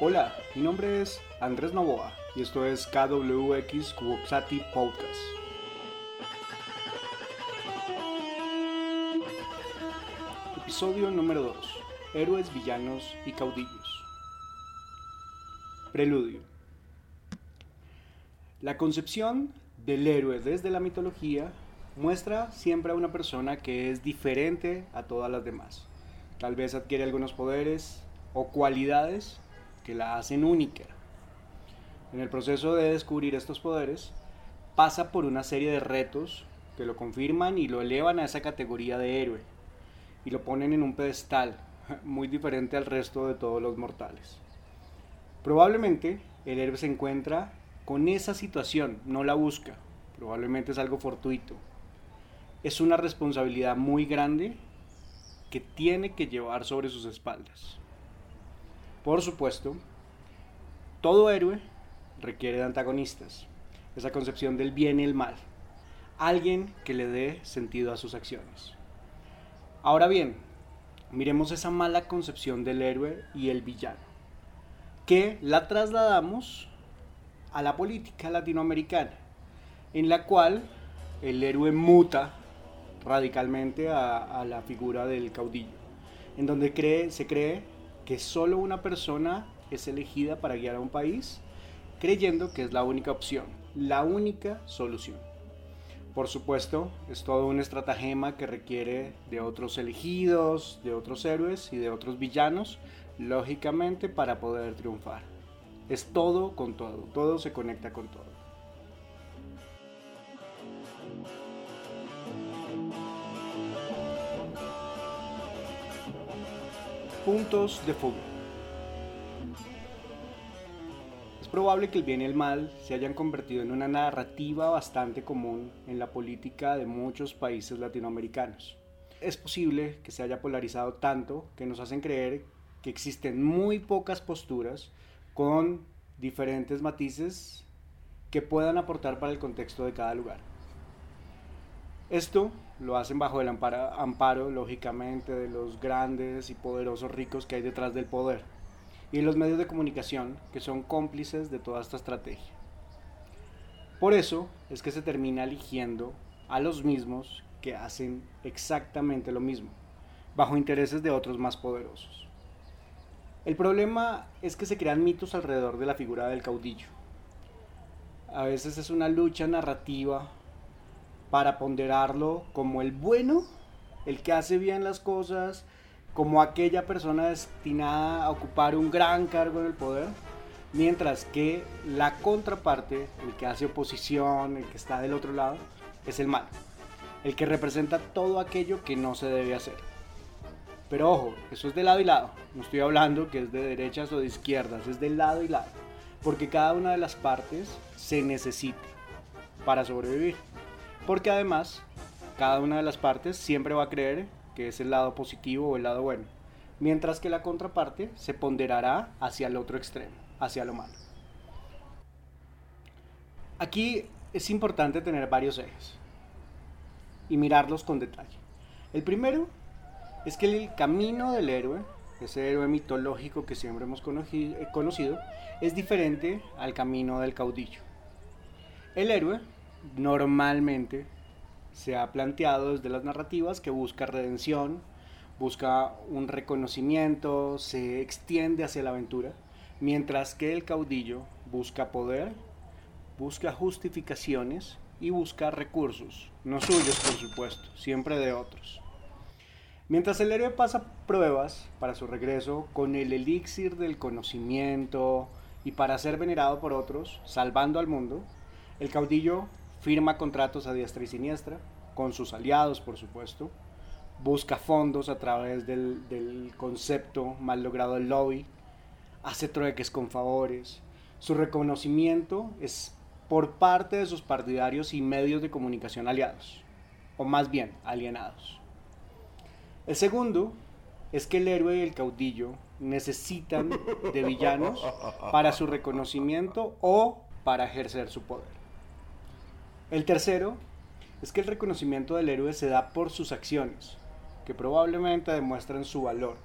Hola, mi nombre es Andrés Novoa y esto es KWX Kuboxati Podcast. Episodio número 2. Héroes, villanos y caudillos. Preludio. La concepción del héroe desde la mitología muestra siempre a una persona que es diferente a todas las demás. Tal vez adquiere algunos poderes o cualidades que la hacen única. En el proceso de descubrir estos poderes, pasa por una serie de retos que lo confirman y lo elevan a esa categoría de héroe y lo ponen en un pedestal muy diferente al resto de todos los mortales. Probablemente el héroe se encuentra con esa situación, no la busca, probablemente es algo fortuito. Es una responsabilidad muy grande que tiene que llevar sobre sus espaldas. Por supuesto, todo héroe requiere de antagonistas, esa concepción del bien y el mal, alguien que le dé sentido a sus acciones. Ahora bien, miremos esa mala concepción del héroe y el villano, que la trasladamos a la política latinoamericana, en la cual el héroe muta radicalmente a, la figura del caudillo, en donde se cree que solo una persona es elegida para guiar a un país, creyendo que es la única opción, la única solución. Por supuesto, es todo un estratagema que requiere de otros elegidos, de otros héroes y de otros villanos, lógicamente, para poder triunfar. Es todo con todo, todo se conecta con todo. Puntos de fuga. Es probable que el bien y el mal se hayan convertido en una narrativa bastante común en la política de muchos países latinoamericanos. Es posible que se haya polarizado tanto que nos hacen creer que existen muy pocas posturas con diferentes matices que puedan aportar para el contexto de cada lugar. Esto lo hacen bajo el amparo, lógicamente, de los grandes y poderosos ricos que hay detrás del poder y los medios de comunicación que son cómplices de toda esta estrategia. Por eso es que se termina eligiendo a los mismos que hacen exactamente lo mismo, bajo intereses de otros más poderosos. El problema es que se crean mitos alrededor de la figura del caudillo. A veces es una lucha narrativa para ponderarlo como el bueno, el que hace bien las cosas, como aquella persona destinada a ocupar un gran cargo en el poder, mientras que la contraparte, el que hace oposición, el que está del otro lado, es el malo, el que representa todo aquello que no se debe hacer. Pero ojo, eso es de lado y lado, no estoy hablando que es de derechas o de izquierdas, es de lado y lado, porque cada una de las partes se necesita para sobrevivir. Porque además, cada una de las partes siempre va a creer que es el lado positivo o el lado bueno, mientras que la contraparte se ponderará hacia el otro extremo, hacia lo malo. Aquí es importante tener varios ejes y mirarlos con detalle. El primero es que el camino del héroe, ese héroe mitológico que siempre hemos conocido, es diferente al camino del caudillo. El héroe normalmente se ha planteado desde las narrativas que busca redención, busca un reconocimiento, se extiende hacia la aventura, mientras que el caudillo busca poder, busca justificaciones y busca recursos, no suyos por supuesto, siempre de otros. Mientras el héroe pasa pruebas para su regreso con el elixir del conocimiento y para ser venerado por otros, salvando al mundo, el caudillo firma contratos a diestra y siniestra, con sus aliados por supuesto, busca fondos a través del, concepto mal logrado del lobby, hace trueques con favores, su reconocimiento es por parte de sus partidarios y medios de comunicación aliados, o más bien alienados. El segundo es que el héroe y el caudillo necesitan de villanos para su reconocimiento o para ejercer su poder. El tercero es que el reconocimiento del héroe se da por sus acciones, que probablemente demuestran su valor,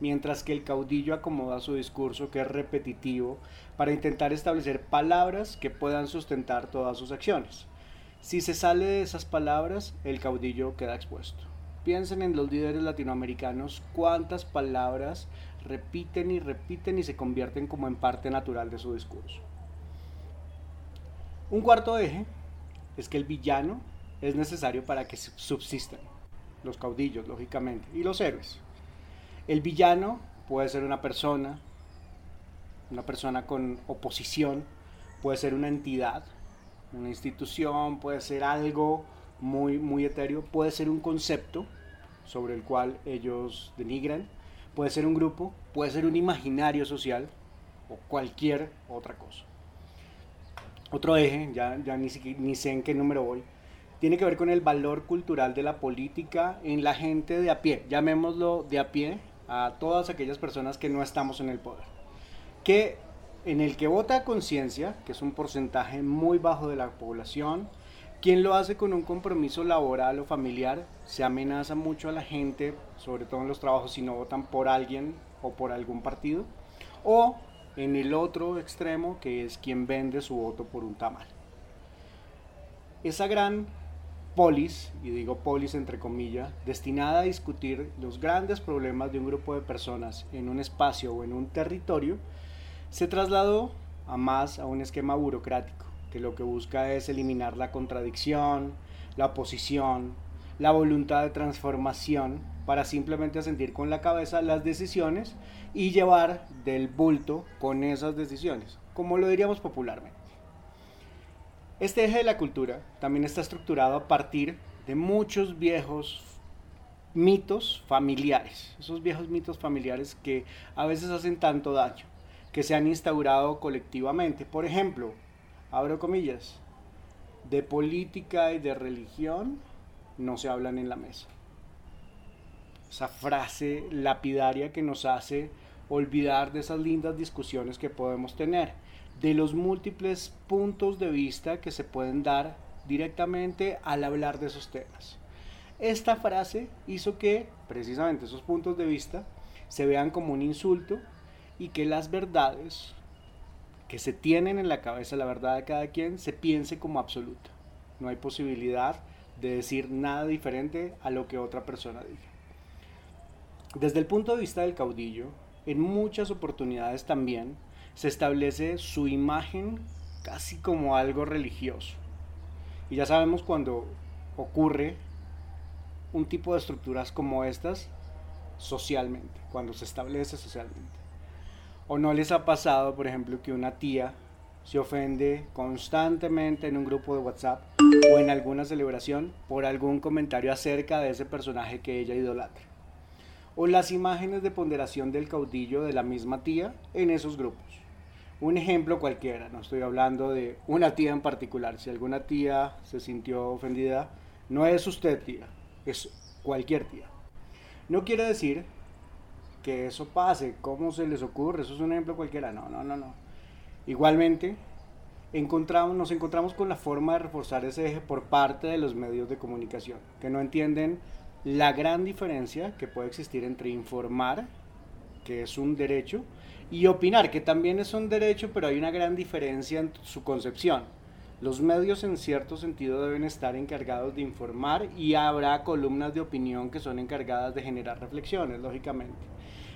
mientras que el caudillo acomoda su discurso que es repetitivo para intentar establecer palabras que puedan sustentar todas sus acciones. Si se sale de esas palabras, el caudillo queda expuesto. Piensen en los líderes latinoamericanos cuántas palabras repiten y repiten y se convierten como en parte natural de su discurso. Un cuarto eje es que el villano es necesario para que subsistan los caudillos, lógicamente, y los héroes. El villano puede ser una persona, una persona con oposición, puede ser una entidad, una institución, puede ser algo muy, muy etéreo, puede ser un concepto sobre el cual ellos denigran, puede ser un grupo, puede ser un imaginario social o cualquier otra cosa. Otro eje, ya, ya ni, ni sé en qué número voy, tiene que ver con el valor cultural de la política en la gente de a pie, llamémoslo de a pie a todas aquellas personas que no estamos en el poder. Que en el que vota a conciencia, que es un porcentaje muy bajo de la población, quien lo hace con un compromiso laboral o familiar, se amenaza mucho a la gente, sobre todo en los trabajos, si no votan por alguien o por algún partido, o en el otro extremo, que es quien vende su voto por un tamal. Esa gran polis, y digo polis entre comillas, destinada a discutir los grandes problemas de un grupo de personas en un espacio o en un territorio, se trasladó a más a un esquema burocrático, que lo que busca es eliminar la contradicción, la oposición, la voluntad de transformación para simplemente sentir con la cabeza las decisiones y llevar del bulto con esas decisiones, como lo diríamos popularmente. Este eje de la cultura también está estructurado a partir de muchos viejos mitos familiares, esos viejos mitos familiares que a veces hacen tanto daño, que se han instaurado colectivamente. Por ejemplo, abro comillas, de política y de religión no se hablan en la mesa esa frase lapidaria que nos hace olvidar de esas lindas discusiones que podemos tener, de los múltiples puntos de vista que se pueden dar directamente al hablar de esos temas. Esta frase hizo que precisamente esos puntos de vista se vean como un insulto y que las verdades que se tienen en la cabeza, la verdad de cada quien, se piense como absoluta. No hay posibilidad de decir nada diferente a lo que otra persona diga. Desde el punto de vista del caudillo, en muchas oportunidades también se establece su imagen casi como algo religioso. Y ya sabemos cuando ocurre un tipo de estructuras como estas socialmente, cuando se establece socialmente. ¿O no les ha pasado, por ejemplo, que una tía se ofende constantemente en un grupo de WhatsApp o en alguna celebración por algún comentario acerca de ese personaje que ella idolatra? O las imágenes de ponderación del caudillo de la misma tía en esos grupos. Un ejemplo cualquiera, no estoy hablando de una tía en particular. Si alguna tía se sintió ofendida, no es usted tía, es cualquier tía. No quiere decir que eso pase, ¿cómo se les ocurre? Eso es un ejemplo cualquiera. No, no, no, no. Igualmente, encontramos, nos encontramos con la forma de reforzar ese eje por parte de los medios de comunicación, que no entienden la gran diferencia que puede existir entre informar, que es un derecho, y opinar, que también es un derecho, pero hay una gran diferencia en su concepción. Los medios en cierto sentido deben estar encargados de informar y habrá columnas de opinión que son encargadas de generar reflexiones, lógicamente.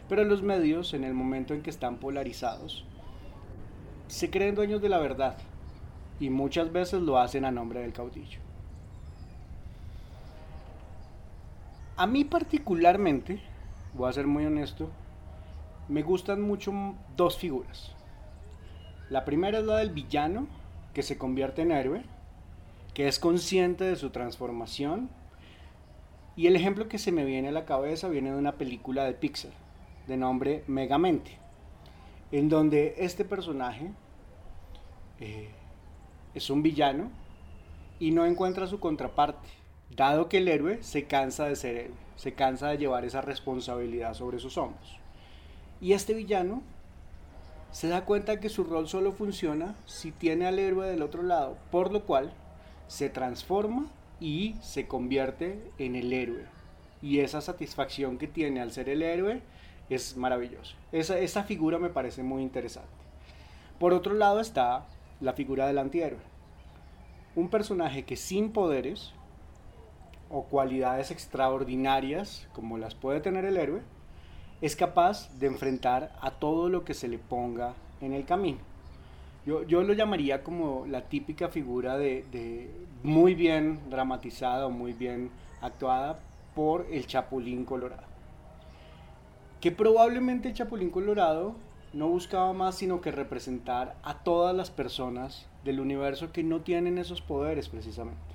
Pero los medios, en el momento en que están polarizados, se creen dueños de la verdad y muchas veces lo hacen a nombre del caudillo. A mí particularmente, voy a ser muy honesto, me gustan mucho dos figuras. La primera es la del villano, que se convierte en héroe, que es consciente de su transformación. Y el ejemplo que se me viene a la cabeza viene de una película de Pixar, de nombre Megamente, en donde este personaje eh, es un villano y no encuentra su contraparte dado que el héroe se cansa de ser héroe, se cansa de llevar esa responsabilidad sobre sus hombros. Y este villano se da cuenta que su rol solo funciona si tiene al héroe del otro lado, por lo cual se transforma y se convierte en el héroe. Y esa satisfacción que tiene al ser el héroe es maravilloso. Esa, esa figura me parece muy interesante. Por otro lado está la figura del antihéroe. Un personaje que sin poderes o cualidades extraordinarias, como las puede tener el héroe, es capaz de enfrentar a todo lo que se le ponga en el camino. Yo, yo lo llamaría como la típica figura de, muy bien dramatizada o muy bien actuada por el Chapulín Colorado. Que probablemente el Chapulín Colorado no buscaba más sino que representar a todas las personas del universo que no tienen esos poderes precisamente.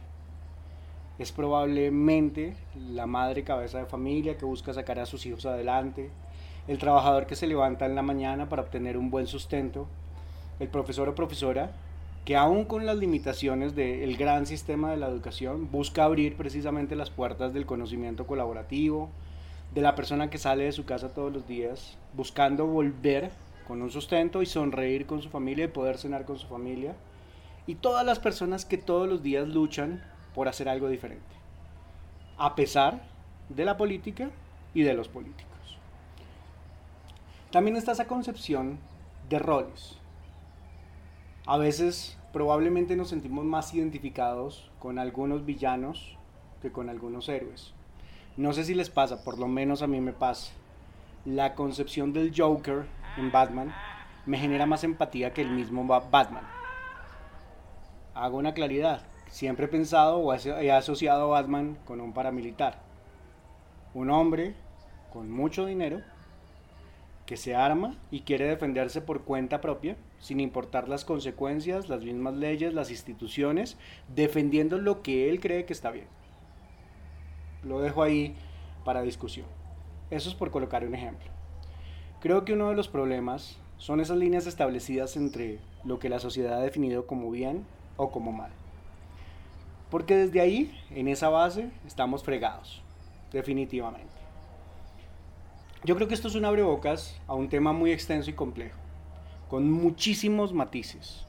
Es probablemente la madre cabeza de familia que busca sacar a sus hijos adelante, el trabajador que se levanta en la mañana para obtener un buen sustento, el profesor o profesora que aún con las limitaciones del gran sistema de la educación busca abrir precisamente las puertas del conocimiento colaborativo, de la persona que sale de su casa todos los días buscando volver con un sustento y sonreír con su familia y poder cenar con su familia. Y todas las personas que todos los días luchan por hacer algo diferente. A pesar de la política y de los políticos. También está esa concepción de roles. A veces probablemente nos sentimos más identificados con algunos villanos que con algunos héroes. No sé si les pasa, por lo menos a mí me pasa. La concepción del Joker en Batman me genera más empatía que el mismo Batman. Hago una claridad. Siempre he pensado o he asociado a Batman con un paramilitar. Un hombre con mucho dinero que se arma y quiere defenderse por cuenta propia, sin importar las consecuencias, las mismas leyes, las instituciones, defendiendo lo que él cree que está bien. Lo dejo ahí para discusión. Eso es por colocar un ejemplo. Creo que uno de los problemas son esas líneas establecidas entre lo que la sociedad ha definido como bien o como mal. Porque desde ahí, en esa base, estamos fregados, definitivamente. Yo creo que esto es un abrebocas a un tema muy extenso y complejo, con muchísimos matices.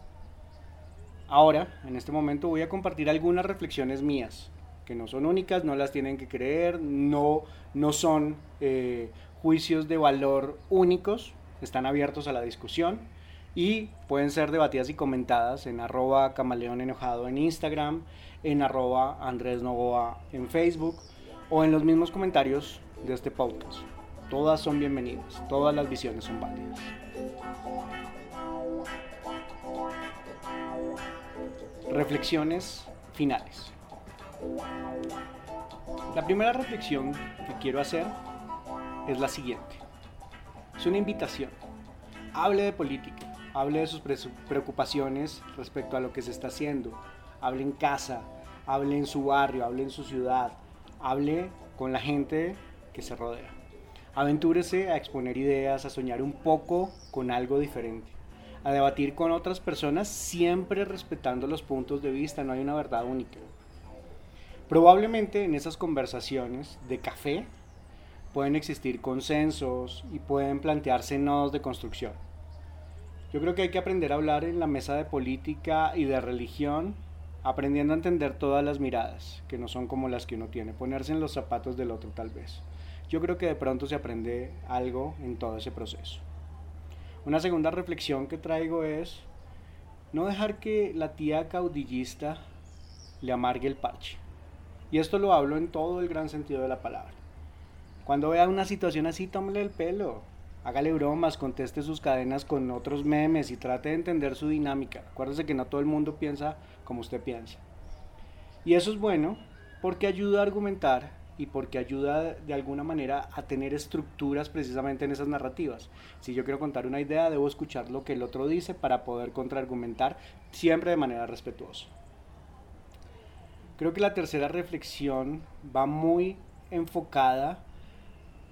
Ahora, en este momento, voy a compartir algunas reflexiones mías, que no son únicas, no las tienen que creer, no, no son eh, juicios de valor únicos, están abiertos a la discusión y pueden ser debatidas y comentadas en arroba camaleón enojado en Instagram, en arroba Andrés Novoa en Facebook o en los mismos comentarios de este podcast. Todas son bienvenidas, todas las visiones son válidas. Reflexiones finales. La primera reflexión que quiero hacer es la siguiente. Es una invitación. Hable de política, hable de sus preocupaciones respecto a lo que se está haciendo. Hable en casa, hable en su barrio, hable en su ciudad, hable con la gente que se rodea. Aventúrese a exponer ideas, a soñar un poco con algo diferente, a debatir con otras personas siempre respetando los puntos de vista, no hay una verdad única. Probablemente en esas conversaciones de café pueden existir consensos y pueden plantearse nodos de construcción. Yo creo que hay que aprender a hablar en la mesa de política y de religión, aprendiendo a entender todas las miradas, que no son como las que uno tiene, ponerse en los zapatos del otro tal vez. Yo creo que de pronto se aprende algo en todo ese proceso. Una segunda reflexión que traigo es no dejar que la tía caudillista le amargue el parche. Y esto lo hablo en todo el gran sentido de la palabra. Cuando vea una situación así, tómele el pelo. Hágale bromas, conteste sus cadenas con otros memes y trate de entender su dinámica. Acuérdese que no todo el mundo piensa como usted piensa. Y eso es bueno porque ayuda a argumentar y porque ayuda de alguna manera a tener estructuras precisamente en esas narrativas. Si yo quiero contar una idea, debo escuchar lo que el otro dice para poder contraargumentar siempre de manera respetuosa. Creo que la tercera reflexión va muy enfocada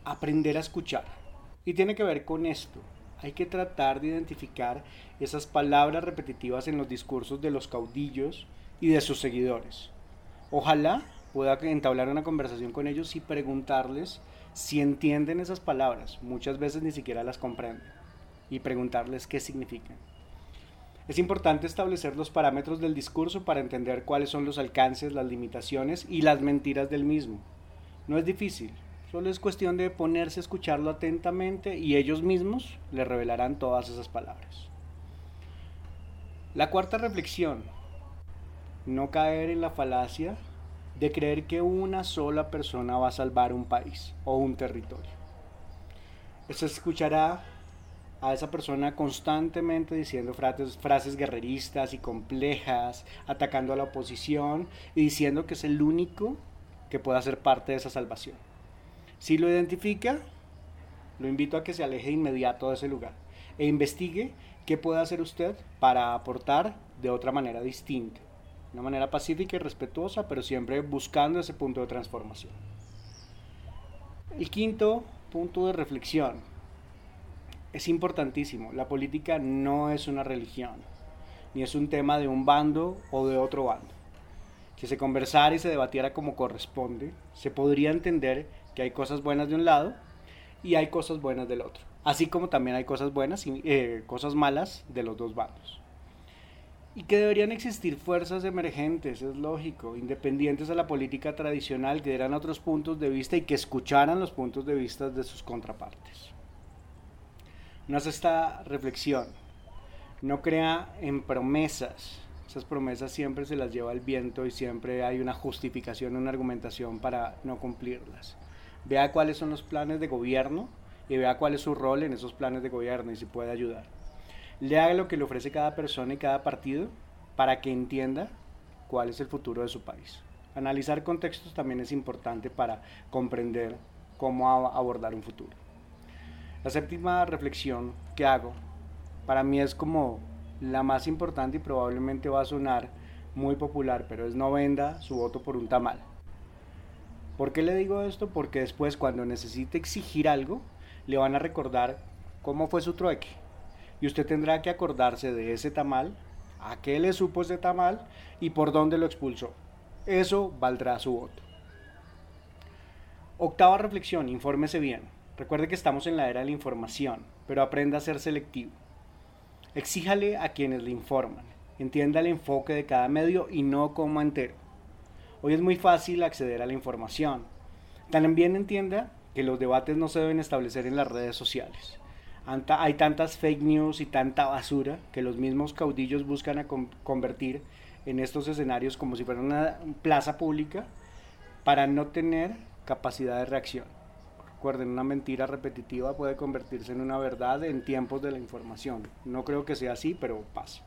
aprender a escuchar. Y tiene que ver con esto. Hay que tratar de identificar esas palabras repetitivas en los discursos de los caudillos y de sus seguidores. Ojalá pueda entablar una conversación con ellos y preguntarles si entienden esas palabras. Muchas veces ni siquiera las comprenden. Y preguntarles qué significan. Es importante establecer los parámetros del discurso para entender cuáles son los alcances, las limitaciones y las mentiras del mismo. No es difícil, Solo es cuestión de ponerse a escucharlo atentamente y ellos mismos le revelarán todas esas palabras. La cuarta reflexión, no caer en la falacia de creer que una sola persona va a salvar un país o un territorio. Se escuchará a esa persona constantemente diciendo frases, frases guerreristas y complejas, atacando a la oposición y diciendo que es el único que pueda ser parte de esa salvación. Si lo identifica, lo invito a que se aleje inmediato de ese lugar e investigue qué puede hacer usted para aportar de otra manera distinta, una manera pacífica y respetuosa, pero siempre buscando ese punto de transformación. El quinto punto de reflexión es importantísimo. La política no es una religión, ni es un tema de un bando o de otro bando. Que se conversara y se debatiera como corresponde, se podría entender que hay cosas buenas de un lado y hay cosas buenas del otro. Así como también hay cosas buenas y eh, cosas malas de los dos bandos. Y que deberían existir fuerzas emergentes, es lógico, independientes a la política tradicional, que dieran otros puntos de vista y que escucharan los puntos de vista de sus contrapartes. No hace esta reflexión. No crea en promesas. Esas promesas siempre se las lleva el viento y siempre hay una justificación, una argumentación para no cumplirlas. Vea cuáles son los planes de gobierno y vea cuál es su rol en esos planes de gobierno y si puede ayudar. Lea lo que le ofrece cada persona y cada partido para que entienda cuál es el futuro de su país. Analizar contextos también es importante para comprender cómo abordar un futuro. La séptima reflexión que hago para mí es como la más importante y probablemente va a sonar muy popular, pero es no venda su voto por un tamal. ¿Por qué le digo esto? Porque después cuando necesite exigir algo, le van a recordar cómo fue su trueque. Y usted tendrá que acordarse de ese tamal, a qué le supo ese tamal y por dónde lo expulsó. Eso valdrá su voto. Octava reflexión, infórmese bien. Recuerde que estamos en la era de la información, pero aprenda a ser selectivo. Exíjale a quienes le informan. Entienda el enfoque de cada medio y no como entero. Hoy es muy fácil acceder a la información. También entienda que los debates no se deben establecer en las redes sociales. Hay tantas fake news y tanta basura que los mismos caudillos buscan convertir en estos escenarios como si fuera una plaza pública para no tener capacidad de reacción. Recuerden, una mentira repetitiva puede convertirse en una verdad en tiempos de la información. No creo que sea así, pero pasa.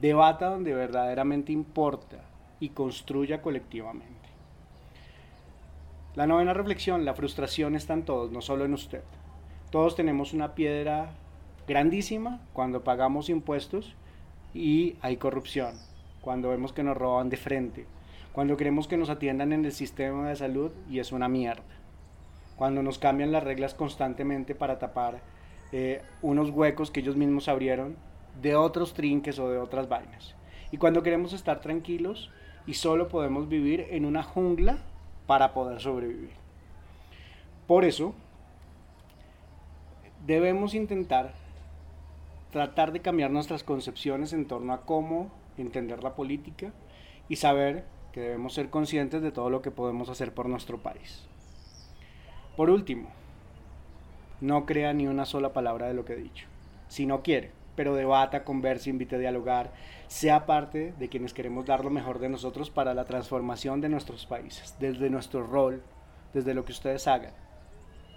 Debata donde verdaderamente importa y construya colectivamente. La novena reflexión, la frustración está en todos, no solo en usted. Todos tenemos una piedra grandísima cuando pagamos impuestos y hay corrupción, cuando vemos que nos roban de frente, cuando queremos que nos atiendan en el sistema de salud y es una mierda cuando nos cambian las reglas constantemente para tapar eh, unos huecos que ellos mismos abrieron de otros trinques o de otras vainas. Y cuando queremos estar tranquilos y solo podemos vivir en una jungla para poder sobrevivir. Por eso, debemos intentar tratar de cambiar nuestras concepciones en torno a cómo entender la política y saber que debemos ser conscientes de todo lo que podemos hacer por nuestro país. Por último, no crea ni una sola palabra de lo que he dicho. Si no quiere, pero debata, converse, invite a dialogar, sea parte de quienes queremos dar lo mejor de nosotros para la transformación de nuestros países, desde nuestro rol, desde lo que ustedes hagan.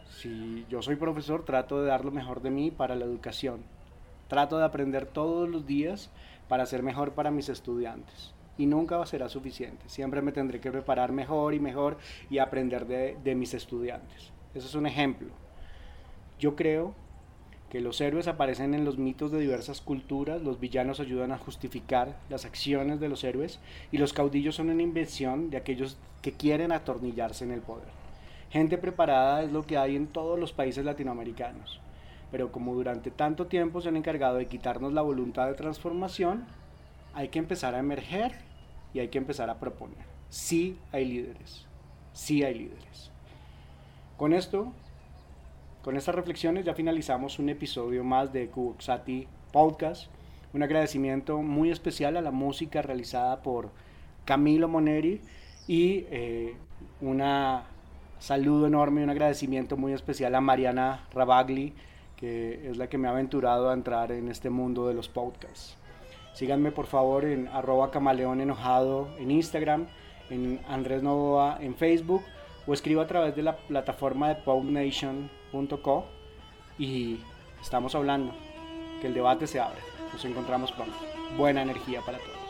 Si yo soy profesor, trato de dar lo mejor de mí para la educación. Trato de aprender todos los días para ser mejor para mis estudiantes y nunca será suficiente. Siempre me tendré que preparar mejor y mejor y aprender de, de mis estudiantes. Eso es un ejemplo. Yo creo que los héroes aparecen en los mitos de diversas culturas, los villanos ayudan a justificar las acciones de los héroes y los caudillos son una invención de aquellos que quieren atornillarse en el poder. Gente preparada es lo que hay en todos los países latinoamericanos, pero como durante tanto tiempo se han encargado de quitarnos la voluntad de transformación, hay que empezar a emerger y hay que empezar a proponer. Sí hay líderes, sí hay líderes. Con esto, con estas reflexiones ya finalizamos un episodio más de Kuxati Podcast. Un agradecimiento muy especial a la música realizada por Camilo Moneri y eh, una saludo enorme y un agradecimiento muy especial a Mariana Rabagli, que es la que me ha aventurado a entrar en este mundo de los podcasts. Síganme por favor en arroba camaleón enojado en Instagram, en Andrés Novoa en Facebook o escribo a través de la plataforma de y estamos hablando. Que el debate se abre. Nos encontramos pronto. Buena energía para todos.